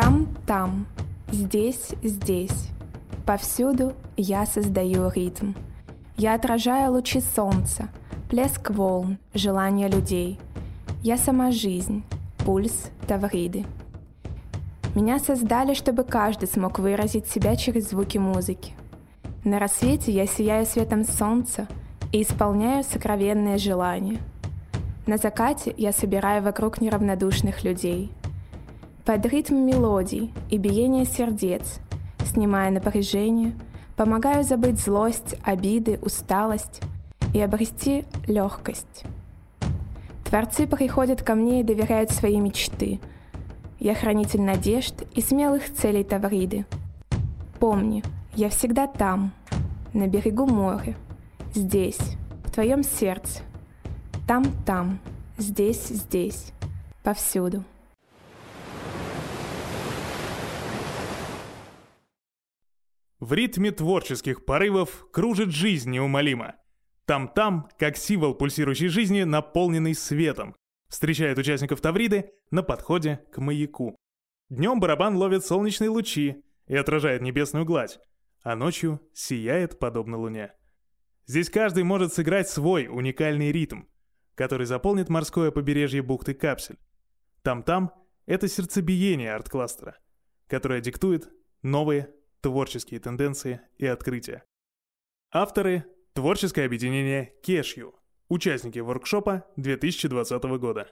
Там, там, здесь, здесь. Повсюду я создаю ритм. Я отражаю лучи солнца, плеск волн, желания людей. Я сама жизнь, пульс Тавриды. Меня создали, чтобы каждый смог выразить себя через звуки музыки. На рассвете я сияю светом солнца и исполняю сокровенные желания. На закате я собираю вокруг неравнодушных людей. Под ритм мелодий и биение сердец, снимая напряжение, помогаю забыть злость, обиды, усталость и обрести легкость. Творцы приходят ко мне и доверяют свои мечты. Я хранитель надежд и смелых целей Тавриды. Помни, я всегда там, на берегу моря, здесь, в твоем сердце. Там-там, здесь-здесь, повсюду. В ритме творческих порывов кружит жизнь неумолимо. Там-там, как символ пульсирующей жизни, наполненный светом, встречает участников Тавриды на подходе к маяку. Днем барабан ловит солнечные лучи и отражает небесную гладь, а ночью сияет подобно луне. Здесь каждый может сыграть свой уникальный ритм, который заполнит морское побережье бухты Капсель. Там-там — это сердцебиение арт-кластера, которое диктует новые творческие тенденции и открытия. Авторы — творческое объединение Кешью, участники воркшопа 2020 года.